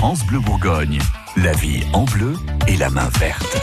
France Bleu Bourgogne, la vie en bleu et la main verte.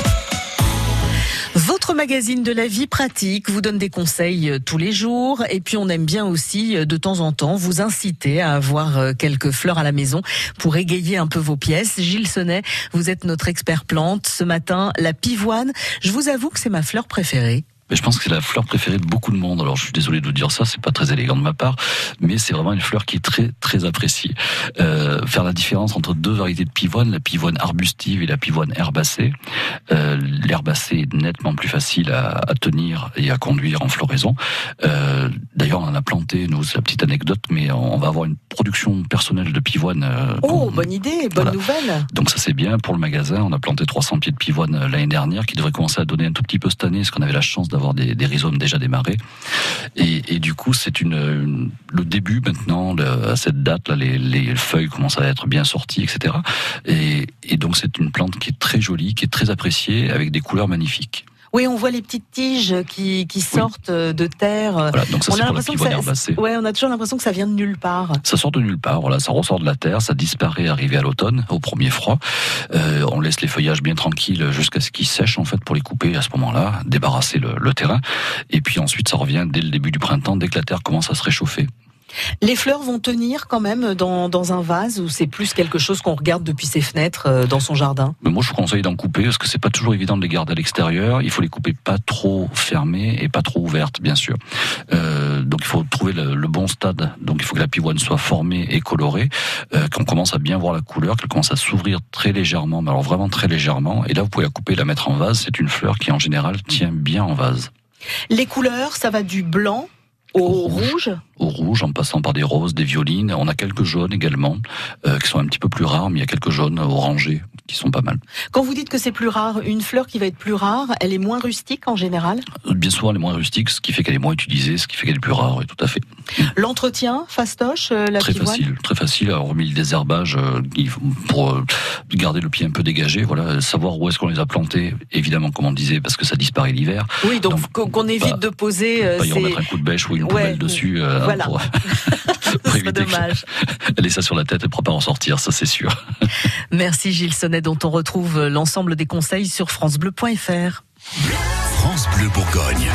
Votre magazine de la vie pratique vous donne des conseils euh, tous les jours et puis on aime bien aussi euh, de temps en temps vous inciter à avoir euh, quelques fleurs à la maison pour égayer un peu vos pièces. Gilles Sonnet, vous êtes notre expert plante. Ce matin, la pivoine. Je vous avoue que c'est ma fleur préférée. Mais je pense que c'est la fleur préférée de beaucoup de monde. Alors je suis désolé de vous dire ça, c'est pas très élégant de ma part, mais c'est vraiment une fleur qui est très très appréciée. Euh, faire la différence entre deux variétés de pivoine, la pivoine arbustive et la pivoine herbacée. Euh, L'herbacée est nettement plus facile à, tenir et à conduire en floraison. Euh, D'ailleurs, on en a planté, nous, c'est la petite anecdote, mais on va avoir une production personnelle de pivoine. Euh, oh, bonne idée, bonne voilà. nouvelle. Donc ça c'est bien pour le magasin. On a planté 300 pieds de pivoine euh, l'année dernière, qui devrait commencer à donner un tout petit peu cette année, parce qu'on avait la chance d'avoir des, des, rhizomes déjà démarrés. Et, et du coup, c'est une, une, le début maintenant, à cette date, là, les, les, feuilles commencent à être bien sorties, etc. Et, et donc c'est une plante qui est très jolie, qui est très appréciée, avec des couleurs magnifiques. Oui, on voit les petites tiges qui, qui sortent oui. de terre. Voilà, donc ça, on a l'impression que ça, ouais, on a toujours l'impression que ça vient de nulle part. Ça sort de nulle part. Voilà, ça ressort de la terre, ça disparaît arrivé à l'automne, au premier froid. Euh, on laisse les feuillages bien tranquilles jusqu'à ce qu'ils sèchent en fait pour les couper à ce moment-là, débarrasser le, le terrain. Et puis ensuite, ça revient dès le début du printemps, dès que la terre commence à se réchauffer. Les fleurs vont tenir quand même dans, dans un vase ou c'est plus quelque chose qu'on regarde depuis ses fenêtres euh, dans son jardin? Mais Moi, je vous conseille d'en couper parce que c'est pas toujours évident de les garder à l'extérieur. Il faut les couper pas trop fermées et pas trop ouvertes, bien sûr. Euh, donc, il faut trouver le, le, bon stade. Donc, il faut que la pivoine soit formée et colorée, euh, qu'on commence à bien voir la couleur, qu'elle commence à s'ouvrir très légèrement, mais alors vraiment très légèrement. Et là, vous pouvez la couper et la mettre en vase. C'est une fleur qui, en général, tient bien en vase. Les couleurs, ça va du blanc au, rouge? Au rouge, en passant par des roses, des violines. On a quelques jaunes également, euh, qui sont un petit peu plus rares, mais il y a quelques jaunes orangés qui sont pas mal. Quand vous dites que c'est plus rare, une fleur qui va être plus rare, elle est moins rustique en général? Bien souvent, elle est moins rustique, ce qui fait qu'elle est moins utilisée, ce qui fait qu'elle est plus rare, tout à fait. L'entretien, fastoche, euh, la Très pivoine facile, très facile, hormis le désherbage, euh, pour euh, garder le pied un peu dégagé, voilà, savoir où est-ce qu'on les a plantés, évidemment, comme on disait, parce que ça disparaît l'hiver. Oui, donc, donc qu'on évite pas, de poser... Pas y remettre un coup de bêche ou une ouais, poubelle dessus. Voilà. Pour... éviter dommage. Elle est ça sur la tête et prépare à en sortir, ça c'est sûr. Merci Gilles Sonnet, dont on retrouve l'ensemble des conseils sur francebleu.fr. France Bleu Bourgogne.